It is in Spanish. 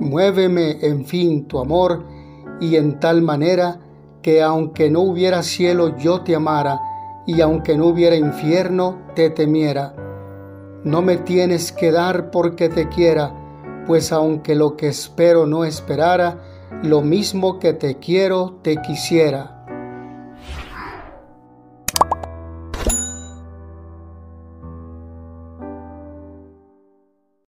Muéveme, en fin, tu amor, y en tal manera que aunque no hubiera cielo yo te amara, y aunque no hubiera infierno te temiera. No me tienes que dar porque te quiera, pues aunque lo que espero no esperara, lo mismo que te quiero te quisiera.